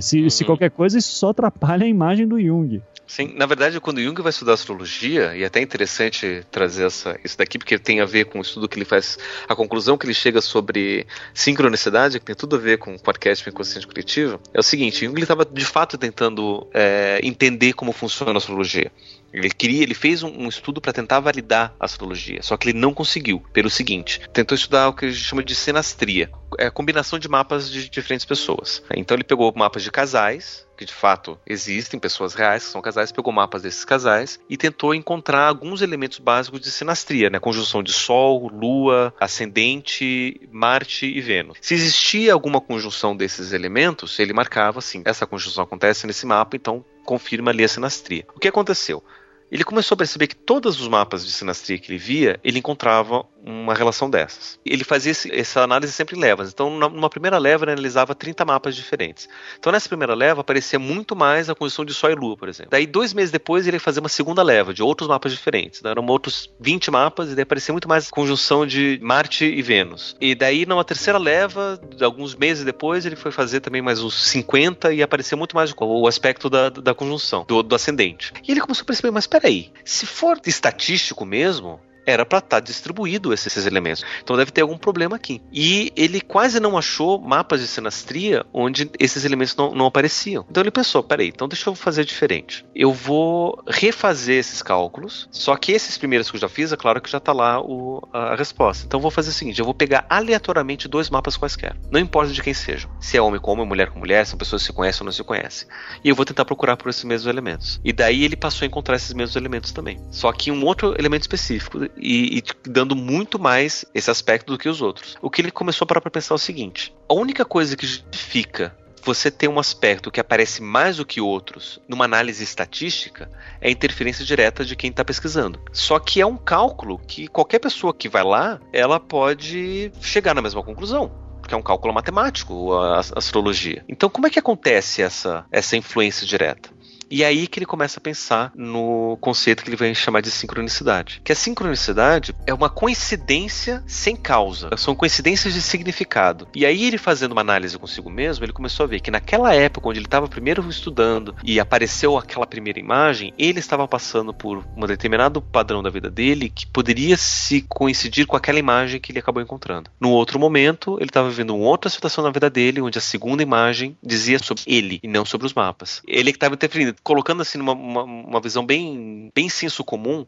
Se, uhum. se qualquer coisa, isso só atrapalha a imagem do Jung. Sim, na verdade, quando Jung vai estudar astrologia, e é até interessante trazer essa, isso daqui, porque tem a ver com o estudo que ele faz, a conclusão que ele chega sobre sincronicidade, que tem tudo a ver com o arquétipo inconsciente coletivo, é o seguinte: Jung estava de fato tentando é, entender como funciona a astrologia. Ele queria, ele fez um, um estudo para tentar validar a astrologia, só que ele não conseguiu, pelo seguinte: tentou estudar o que a gente chama de sinastria, é a combinação de mapas de diferentes pessoas. Então ele pegou mapas de casais, que de fato existem pessoas reais que são casais, pegou mapas desses casais e tentou encontrar alguns elementos básicos de sinastria, né? Conjunção de Sol, Lua, Ascendente, Marte e Vênus. Se existia alguma conjunção desses elementos, ele marcava assim: essa conjunção acontece nesse mapa, então confirma ali a sinastria. O que aconteceu? Ele começou a perceber que todos os mapas de sinastria que ele via, ele encontrava uma relação dessas. Ele fazia esse, essa análise sempre em levas. Então, numa primeira leva, ele analisava 30 mapas diferentes. Então, nessa primeira leva, aparecia muito mais a condição de Sol e Lua, por exemplo. Daí, dois meses depois, ele ia fazer uma segunda leva de outros mapas diferentes. Então, eram outros 20 mapas, e daí aparecia muito mais conjunção de Marte e Vênus. E daí, numa terceira leva, alguns meses depois, ele foi fazer também mais uns 50 e aparecia muito mais o aspecto da, da conjunção, do, do ascendente. E ele começou a perceber, mas peraí, se for estatístico mesmo, era para estar tá distribuído esses, esses, elementos. Então deve ter algum problema aqui. E ele quase não achou mapas de sinastria onde esses elementos não, não apareciam. Então ele pensou: peraí, então deixa eu fazer diferente. Eu vou refazer esses cálculos, só que esses primeiros que eu já fiz, é claro que já está lá o, a, resposta. Então eu vou fazer o seguinte: eu vou pegar aleatoriamente dois mapas quaisquer. Não importa de quem sejam. Se é homem com homem, mulher com mulher, são pessoas que se conhecem ou não se conhecem. E eu vou tentar procurar por esses mesmos elementos. E daí ele passou a encontrar esses mesmos elementos também. Só que um outro elemento específico e, e dando muito mais esse aspecto do que os outros. O que ele começou a para pensar é o seguinte: a única coisa que justifica você ter um aspecto que aparece mais do que outros numa análise estatística é a interferência direta de quem está pesquisando. Só que é um cálculo que qualquer pessoa que vai lá, ela pode chegar na mesma conclusão que é um cálculo matemático, a astrologia. Então, como é que acontece essa, essa influência direta? E é aí que ele começa a pensar no conceito que ele vai chamar de sincronicidade. Que a sincronicidade é uma coincidência sem causa. São coincidências de significado. E aí ele fazendo uma análise consigo mesmo, ele começou a ver que naquela época onde ele estava primeiro estudando e apareceu aquela primeira imagem, ele estava passando por um determinado padrão da vida dele que poderia se coincidir com aquela imagem que ele acabou encontrando. No outro momento, ele estava vivendo uma outra situação na vida dele, onde a segunda imagem dizia sobre ele e não sobre os mapas. Ele que estava interferindo colocando assim numa uma, uma visão bem, bem senso comum,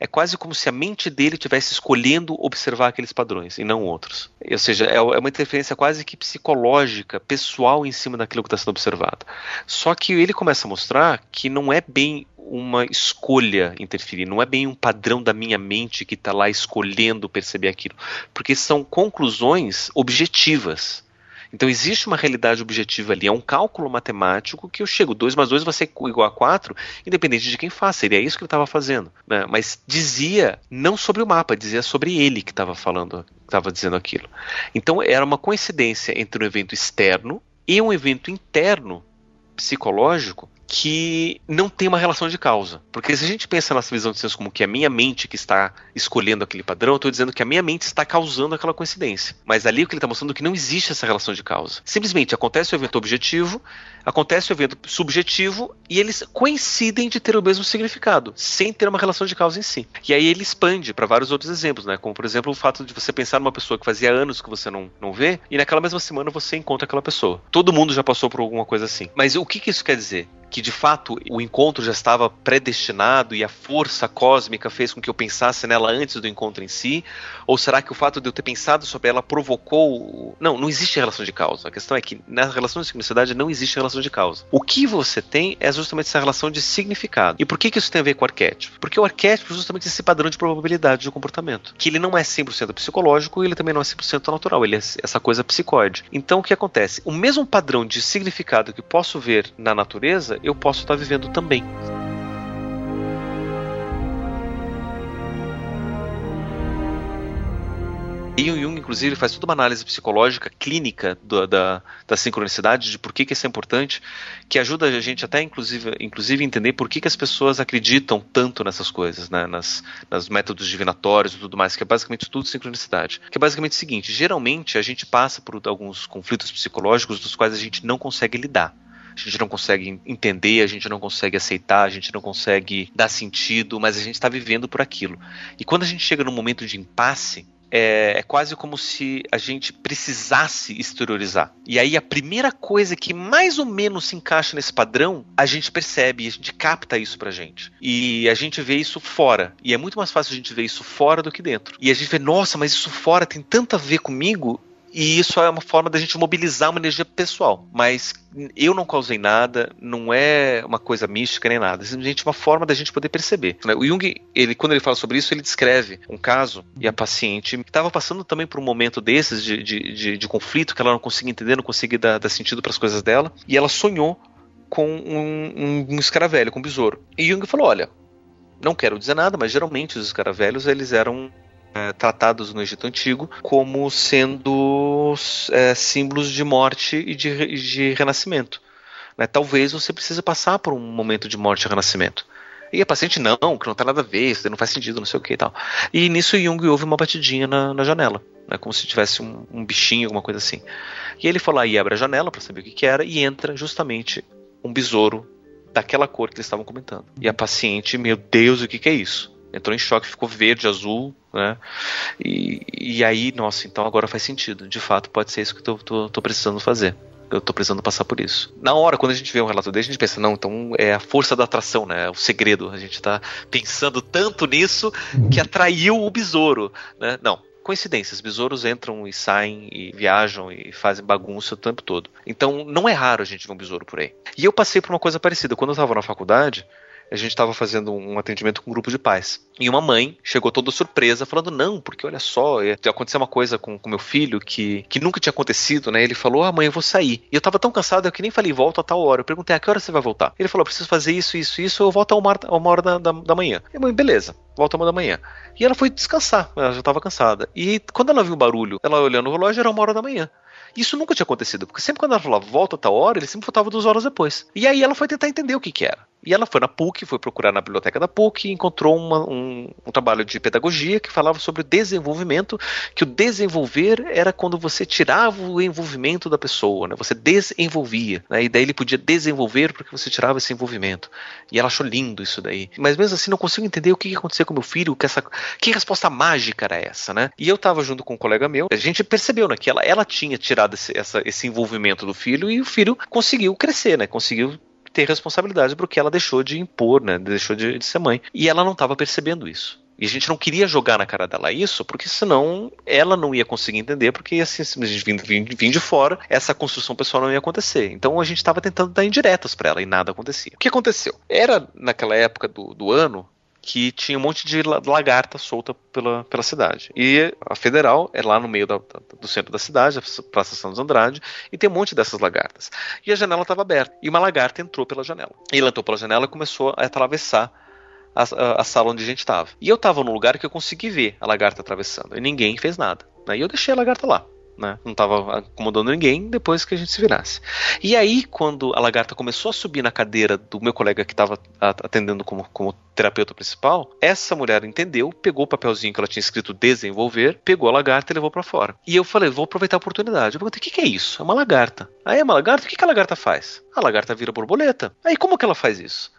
é quase como se a mente dele estivesse escolhendo observar aqueles padrões e não outros. Ou seja, é, é uma interferência quase que psicológica, pessoal em cima daquilo que está sendo observado. Só que ele começa a mostrar que não é bem uma escolha interferir, não é bem um padrão da minha mente que está lá escolhendo perceber aquilo, porque são conclusões objetivas. Então existe uma realidade objetiva ali, é um cálculo matemático que eu chego, 2 mais 2 vai ser igual a 4, independente de quem faça. Seria isso que ele estava fazendo. Né? Mas dizia não sobre o mapa, dizia sobre ele que estava falando, estava dizendo aquilo. Então era uma coincidência entre um evento externo e um evento interno psicológico que não tem uma relação de causa. Porque se a gente pensa nessa visão de senso como que é a minha mente que está escolhendo aquele padrão, eu estou dizendo que a minha mente está causando aquela coincidência. Mas ali o que ele está mostrando é que não existe essa relação de causa. Simplesmente acontece o evento objetivo, acontece o evento subjetivo e eles coincidem de ter o mesmo significado, sem ter uma relação de causa em si. E aí ele expande para vários outros exemplos, né? Como por exemplo o fato de você pensar numa pessoa que fazia anos que você não, não vê e naquela mesma semana você encontra aquela pessoa. Todo mundo já passou por alguma coisa assim. Mas o que, que isso quer dizer? Que de fato o encontro já estava predestinado e a força cósmica fez com que eu pensasse nela antes do encontro em si? Ou será que o fato de eu ter pensado sobre ela provocou. Não, não existe relação de causa. A questão é que na relação de sincronicidade não existe relação de causa. O que você tem é justamente essa relação de significado. E por que, que isso tem a ver com o arquétipo? Porque o arquétipo é justamente esse padrão de probabilidade do comportamento. Que ele não é 100% psicológico e ele também não é 100% natural. Ele é essa coisa psicóide. Então o que acontece? O mesmo padrão de significado que posso ver na natureza, eu posso estar vivendo também. E o Jung, inclusive, faz toda uma análise psicológica, clínica do, da, da sincronicidade, de por que, que isso é importante, que ajuda a gente até, inclusive, inclusive entender por que, que as pessoas acreditam tanto nessas coisas, né, nas, nas métodos divinatórios e tudo mais, que é basicamente tudo sincronicidade. Que é basicamente o seguinte: geralmente a gente passa por alguns conflitos psicológicos dos quais a gente não consegue lidar a gente não consegue entender, a gente não consegue aceitar, a gente não consegue dar sentido, mas a gente está vivendo por aquilo. E quando a gente chega num momento de impasse, é, é, quase como se a gente precisasse exteriorizar. E aí a primeira coisa que mais ou menos se encaixa nesse padrão, a gente percebe, a gente capta isso pra gente. E a gente vê isso fora. E é muito mais fácil a gente ver isso fora do que dentro. E a gente vê, nossa, mas isso fora tem tanto a ver comigo. E isso é uma forma da gente mobilizar uma energia pessoal. Mas eu não causei nada, não é uma coisa mística nem nada. É simplesmente uma forma da gente poder perceber. Né? O Jung, ele, quando ele fala sobre isso, ele descreve um caso e a paciente estava passando também por um momento desses de, de, de, de, conflito, que ela não conseguia entender, não conseguia dar, dar sentido para as coisas dela. E ela sonhou com um, um, um escaravelho, com um besouro. E Jung falou: olha. Não quero dizer nada, mas geralmente os escaravelhos eles eram é, tratados no Egito Antigo como sendo é, símbolos de morte e de, de renascimento. Né? Talvez você precise passar por um momento de morte e renascimento. E a paciente, não, que não tem nada a ver, isso não faz sentido, não sei o que e tal. E nisso Jung ouve uma batidinha na, na janela, né, como se tivesse um, um, bichinho, alguma coisa assim. E ele foi lá e abre a janela para saber o que, que era, e entra justamente um besouro daquela cor que eles estavam comentando. E a paciente, meu Deus, o que, que é isso? Entrou em choque, ficou verde, azul, né? E, e aí, nossa, então agora faz sentido. De fato, pode ser isso que eu tô, tô, tô precisando fazer eu tô precisando passar por isso. Na hora, quando a gente vê um relato dele, a gente pensa, não, então é a força da atração, né? É o segredo. A gente tá pensando tanto nisso que atraiu o besouro, né? Não. Coincidências, besouros entram e saem e viajam e fazem bagunça o tempo todo. Então não é raro a gente ver um besouro por aí. E eu passei por uma coisa parecida. Quando eu estava na faculdade, a gente estava fazendo um atendimento com um grupo de pais. E uma mãe chegou toda surpresa, falando: Não, porque olha só, aconteceu uma coisa com, com meu filho que, que nunca tinha acontecido, né? Ele falou: Ah, mãe, eu vou sair. E eu tava tão cansado que nem falei: Volta a tal hora. Eu perguntei: A que hora você vai voltar? Ele falou: Preciso fazer isso, isso, isso. Eu volto a uma, a uma hora da, da, da manhã. E a mãe, beleza, volta uma da manhã. E ela foi descansar, ela já estava cansada. E quando ela viu o barulho, ela olhando o relógio, era uma hora da manhã. Isso nunca tinha acontecido, porque sempre quando ela falava volta a tal hora, ele sempre voltava duas horas depois. E aí ela foi tentar entender o que que era. E ela foi na PUC, foi procurar na biblioteca da PUC e encontrou uma, um, um, trabalho de pedagogia que falava sobre desenvolvimento, que o desenvolver era quando você tirava o envolvimento da pessoa, né? você desenvolvia, né? e daí ele podia desenvolver porque você tirava esse envolvimento. E ela achou lindo isso daí. Mas mesmo assim não consigo entender o que aconteceu com meu filho, que, essa, que resposta mágica era essa, né? E eu estava junto com um colega meu, a gente percebeu né, que ela, ela tinha tirado esse, essa, esse envolvimento do filho e o filho conseguiu crescer, né? Conseguiu ter responsabilidade porque ela deixou de impor, né? Deixou de, de ser mãe. E ela não estava percebendo isso. E a gente não queria jogar na cara dela isso, porque senão ela não ia conseguir entender, porque assim, simplesmente vindo, vindo, vindo de fora, essa construção pessoal não ia acontecer. Então a gente estava tentando dar indiretas para ela e nada acontecia. O que aconteceu? Era naquela época do, do ano que tinha um monte de lagarta solta pela, pela cidade. E a Federal é lá no meio da, da, do centro da cidade, a Praça Santos Andrade, e tem um monte dessas lagartas. E a janela estava aberta, e uma lagarta entrou pela janela. E ela entrou pela janela e começou a atravessar a, a, sala onde a gente estava. E eu estava num lugar que eu consegui ver a lagarta atravessando, e ninguém fez nada. Né? E eu deixei a lagarta lá né? Não estava acomodando ninguém depois que a gente se virasse. E aí, quando a lagarta começou a subir na cadeira do meu colega que estava atendendo como, como terapeuta principal, essa mulher entendeu, pegou o papelzinho que ela tinha escrito desenvolver, pegou a lagarta e levou para fora. E eu falei, vou aproveitar a oportunidade. Eu perguntei, o que, que é isso? É uma lagarta. Aí é uma lagarta? O que, que a lagarta faz? A lagarta vira borboleta. Aí como que ela faz isso?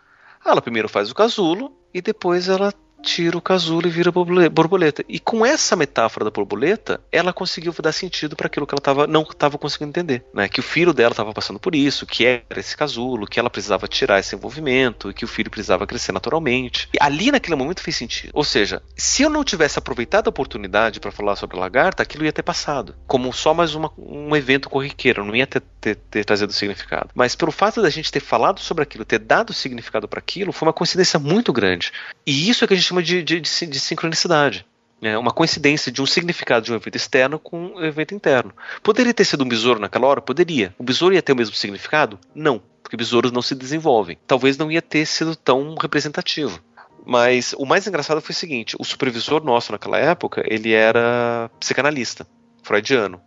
Ela primeiro faz o casulo e depois ela tira o casulo e vira borboleta. E com essa metáfora da borboleta, ela conseguiu dar sentido para aquilo que ela tava, não estava conseguindo entender. Né? Que o filho dela estava passando por isso, que era esse casulo, que ela precisava tirar esse envolvimento, que o filho precisava crescer naturalmente. E ali naquele momento fez sentido. Ou seja, se eu não tivesse aproveitado a oportunidade para falar sobre a lagarta, aquilo ia ter passado. Como só mais uma, um evento corriqueiro, não ia ter, ter, ter trazido significado. Mas pelo fato da gente ter falado sobre aquilo, ter dado significado para aquilo, foi uma coincidência muito grande. E isso é que a gente chama de, de, de, de sincronicidade. É uma coincidência de um significado de um evento externo com um evento interno. Poderia ter sido um besouro naquela hora? Poderia. O besouro ia ter o mesmo significado? Não, porque besouros não se desenvolvem. Talvez não ia ter sido tão representativo. Mas o mais engraçado foi o seguinte: o supervisor nosso naquela época ele era psicanalista, freudiano.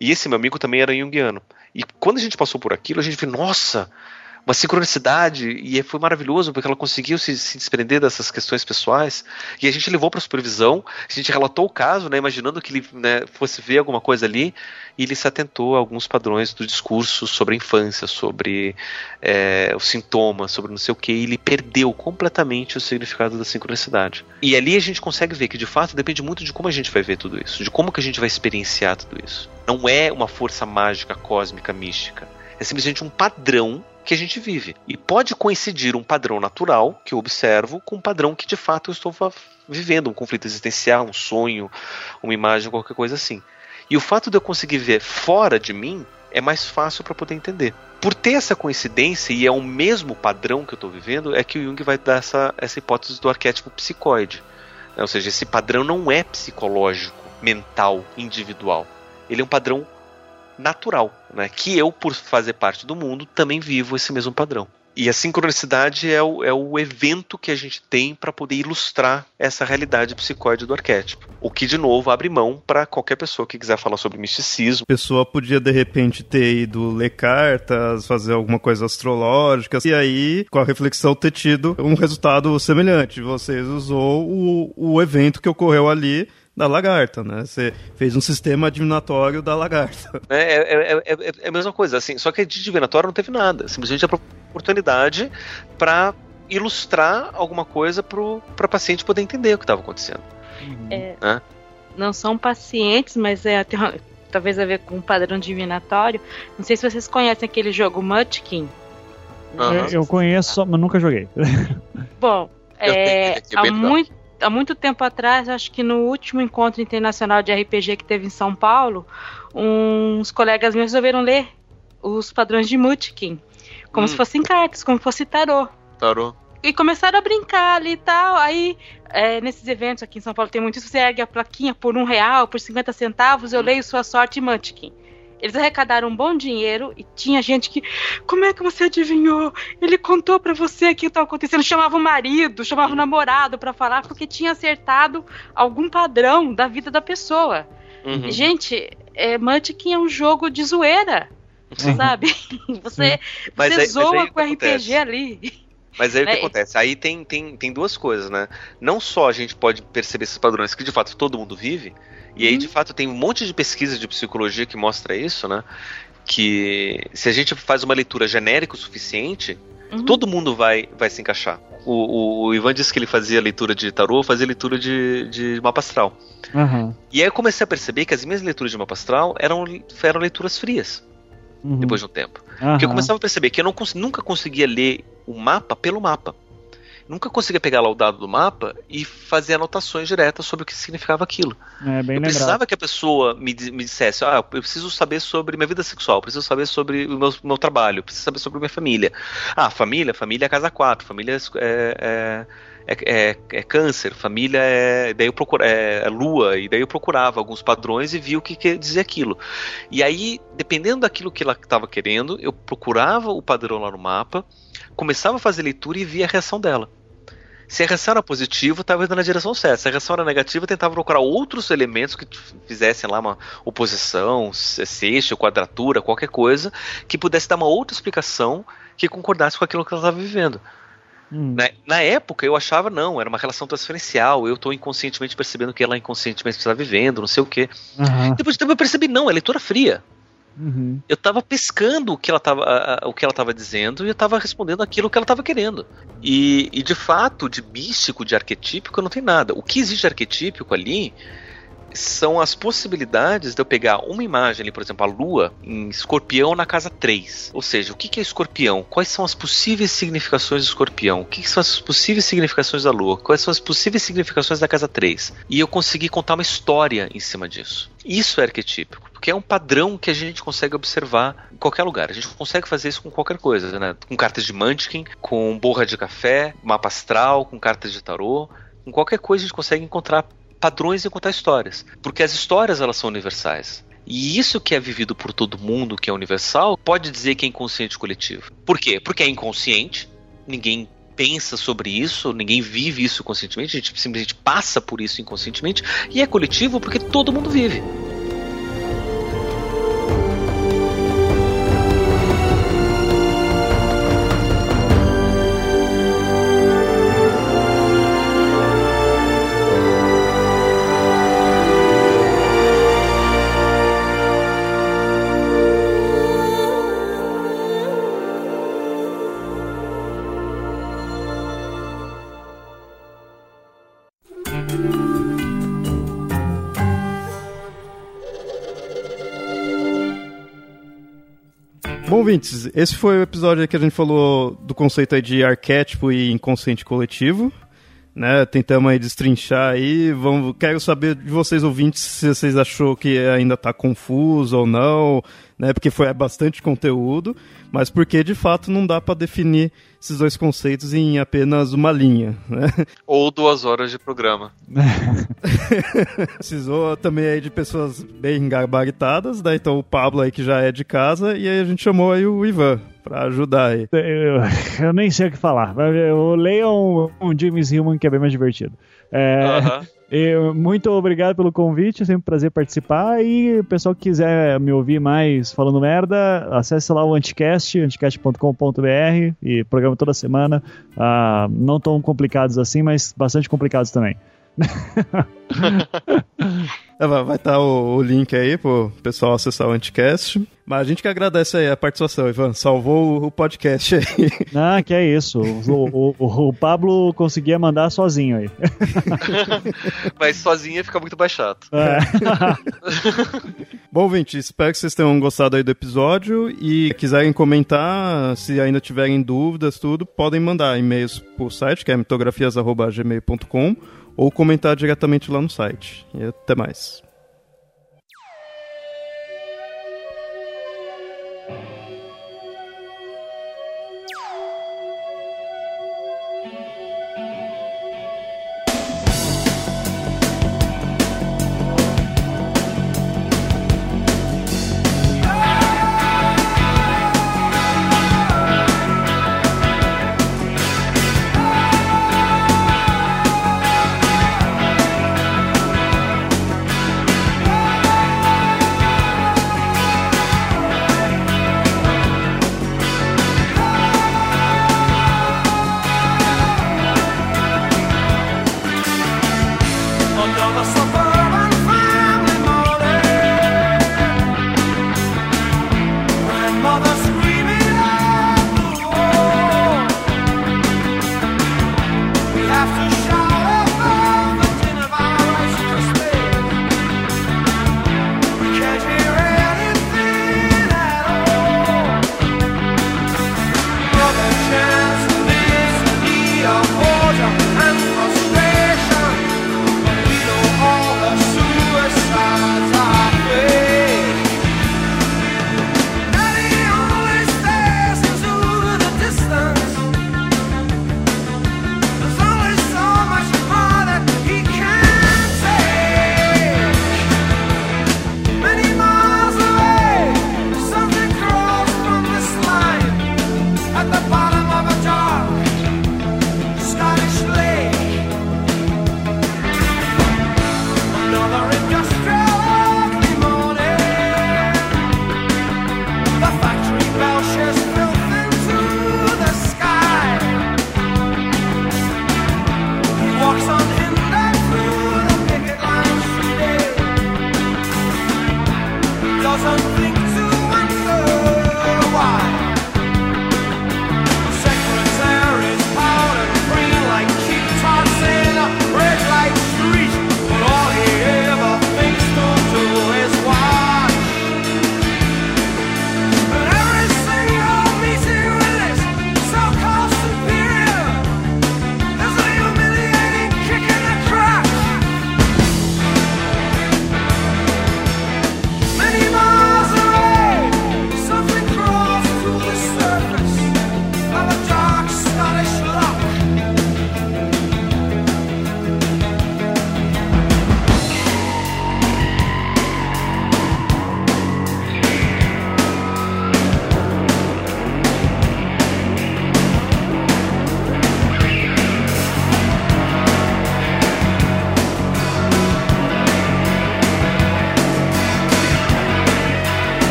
E esse meu amigo também era junguiano. E quando a gente passou por aquilo, a gente viu, nossa, uma sincronicidade e foi maravilhoso porque ela conseguiu se, se desprender dessas questões pessoais e a gente levou para supervisão, a gente relatou o caso, né, imaginando que ele né, fosse ver alguma coisa ali e ele se atentou a alguns padrões do discurso sobre a infância, sobre é, os sintomas, sobre não sei o que, e ele perdeu completamente o significado da sincronicidade. E ali a gente consegue ver que de fato depende muito de como a gente vai ver tudo isso, de como que a gente vai experienciar tudo isso. Não é uma força mágica, cósmica, mística. É simplesmente um padrão que a gente vive. E pode coincidir um padrão natural que eu observo com um padrão que de fato eu estou vivendo, um conflito existencial, um sonho, uma imagem, qualquer coisa assim. E o fato de eu conseguir ver fora de mim é mais fácil para poder entender. Por ter essa coincidência e é o mesmo padrão que eu estou vivendo, é que o Jung vai dar essa, essa hipótese do arquétipo psicoide. Ou seja, esse padrão não é psicológico, mental, individual. Ele é um padrão natural, né? Que eu, por fazer parte do mundo, também vivo esse mesmo padrão. E a sincronicidade é o, é o evento que a gente tem para poder ilustrar essa realidade psicóide do arquétipo. O que, de novo, abre mão para qualquer pessoa que quiser falar sobre misticismo. A pessoa podia, de repente, ter ido ler cartas, fazer alguma coisa astrológica, e aí, com a reflexão, ter tido um resultado semelhante. Vocês usou o, o evento que ocorreu ali da lagarta, né? Você fez um sistema adivinatório da lagarta. É, é, é, é, a mesma coisa, assim, só que de divinatório não teve nada. Simplesmente a oportunidade para ilustrar alguma coisa para paciente poder entender o que estava acontecendo. É, não são pacientes, mas é tem, talvez a ver com um padrão divinatório. Não sei se vocês conhecem aquele jogo Munchkin. Uhum. Eu conheço, mas nunca joguei. Bom, é, há, muito, há muito tempo atrás, acho que no último encontro internacional de RPG que teve em São Paulo, uns colegas meus resolveram ler os padrões de Munchkin, como hum. se fossem cartas, como se fosse tarô. Tarô. E começaram a brincar ali e tal. Aí, é, nesses eventos aqui em São Paulo tem muito isso. Você ergue a plaquinha por um real, por 50 centavos, eu hum. leio sua sorte Munchkin. Eles arrecadaram um bom dinheiro e tinha gente que. Como é que você adivinhou? Ele contou para você que estava acontecendo. Chamava o marido, chamava o namorado para falar porque tinha acertado algum padrão da vida da pessoa. Uhum. Gente, é, Munchkin é um jogo de zoeira. Sim. Sabe? Você, você aí, zoa com RPG ali. Mas aí o que é, acontece? Aí tem, tem, tem duas coisas, né? Não só a gente pode perceber esses padrões que de fato todo mundo vive, e aí, de uhum. fato, tem um monte de pesquisa de psicologia que mostra isso, né? Que se a gente faz uma leitura genérica o suficiente, uhum. todo mundo vai, vai se encaixar. O, o, o, Ivan disse que ele fazia leitura de tarô, fazia leitura de, de mapa astral. Uhum. E aí eu comecei a perceber que as minhas leituras de mapa astral eram, eram leituras frias. Uhum. Depois de um tempo. Porque eu começava a perceber que eu não cons nunca conseguia ler o mapa pelo mapa nunca conseguia pegar lá o dado do mapa e fazer anotações diretas sobre o que significava aquilo. É, bem eu precisava que a pessoa me, me dissesse, ah, eu preciso saber sobre minha vida sexual, preciso saber sobre o meu, meu trabalho, preciso saber sobre minha família. Ah, família, família é casa 4, família é, é, é, é, câncer, família é. Daí eu procura, é, lua, e daí eu procurava alguns padrões e via o que, que dizia aquilo. E aí, dependendo daquilo que ela estava querendo, eu procurava o padrão lá no mapa, começava a fazer leitura e via a reação dela. Se a reação era positiva, estava indo na direção certa. Se a reação era negativa, tentava procurar outros elementos que fizessem lá uma oposição, seixo, quadratura, qualquer coisa, que pudesse dar uma outra explicação que concordasse com aquilo que ela estava vivendo. Hum. Na, na, época eu achava não, era uma relação transferencial, eu estou inconscientemente percebendo que ela inconscientemente está vivendo, não sei o quê. Uhum. Depois de tempo eu percebi, não, é leitura fria. Uhum. Eu estava pescando o que ela estava o que ela tava dizendo e eu estava respondendo aquilo que ela estava querendo. E, e, de fato, de místico, de arquetípico, não tem nada. O que existe de arquetípico ali são as possibilidades de eu pegar uma imagem ali, por exemplo, a lua em escorpião na casa 3. Ou seja, o que é escorpião? Quais são as possíveis significações de escorpião? O que são as possíveis significações da lua? Quais são as possíveis significações da casa 3? E eu consegui contar uma história em cima disso. Isso é arquetípico porque é um padrão que a gente consegue observar em qualquer lugar. A gente consegue fazer isso com qualquer coisa, né? Com cartas de Munchkin, com borra de café, mapa astral, com cartas de tarô. Com qualquer coisa a gente consegue encontrar padrões e contar histórias. Porque as histórias elas são universais. E isso que é vivido por todo mundo, que é universal, pode dizer que é inconsciente coletivo. Por quê? Porque é inconsciente, ninguém pensa sobre isso, ninguém vive isso conscientemente, a gente simplesmente passa por isso inconscientemente, e é coletivo porque todo mundo vive. Ouvintes, esse foi o episódio que a gente falou do conceito aí de arquétipo e inconsciente coletivo. Né, tentamos aí destrinchar aí, vamos, quero saber de vocês ouvintes se vocês achou que ainda está confuso ou não, né, porque foi bastante conteúdo, mas porque de fato não dá para definir esses dois conceitos em apenas uma linha, né? Ou duas horas de programa. Precisou também aí de pessoas bem gabaritadas, né? Então o Pablo aí que já é de casa, e aí a gente chamou aí o Ivan para ajudar aí. Eu, eu, nem sei o que falar. Eu leio um, um James Hillman que é bem mais divertido. É, uh -huh. Muito obrigado pelo convite, é sempre um prazer participar. E o pessoal que quiser me ouvir mais falando merda, acesse lá o Anticast, anticast.com.br e programa toda semana. Uh, não tão complicados assim, mas bastante complicados também. É, vai estar tá o, o, link aí pro pessoal acessar o Anticast. Mas a gente que agradece aí a participação, Ivan. Salvou o, podcast aí. Ah, que é isso. O, o, o Pablo conseguia mandar sozinho aí. Mas sozinho fica muito mais chato. É. Bom, gente, espero que vocês tenham gostado aí do episódio e quiserem comentar, se ainda tiverem dúvidas, tudo, podem mandar e-mails pro site, que é mitografias.gmail.com ou comentar diretamente lá no site. E até mais. at the bottom.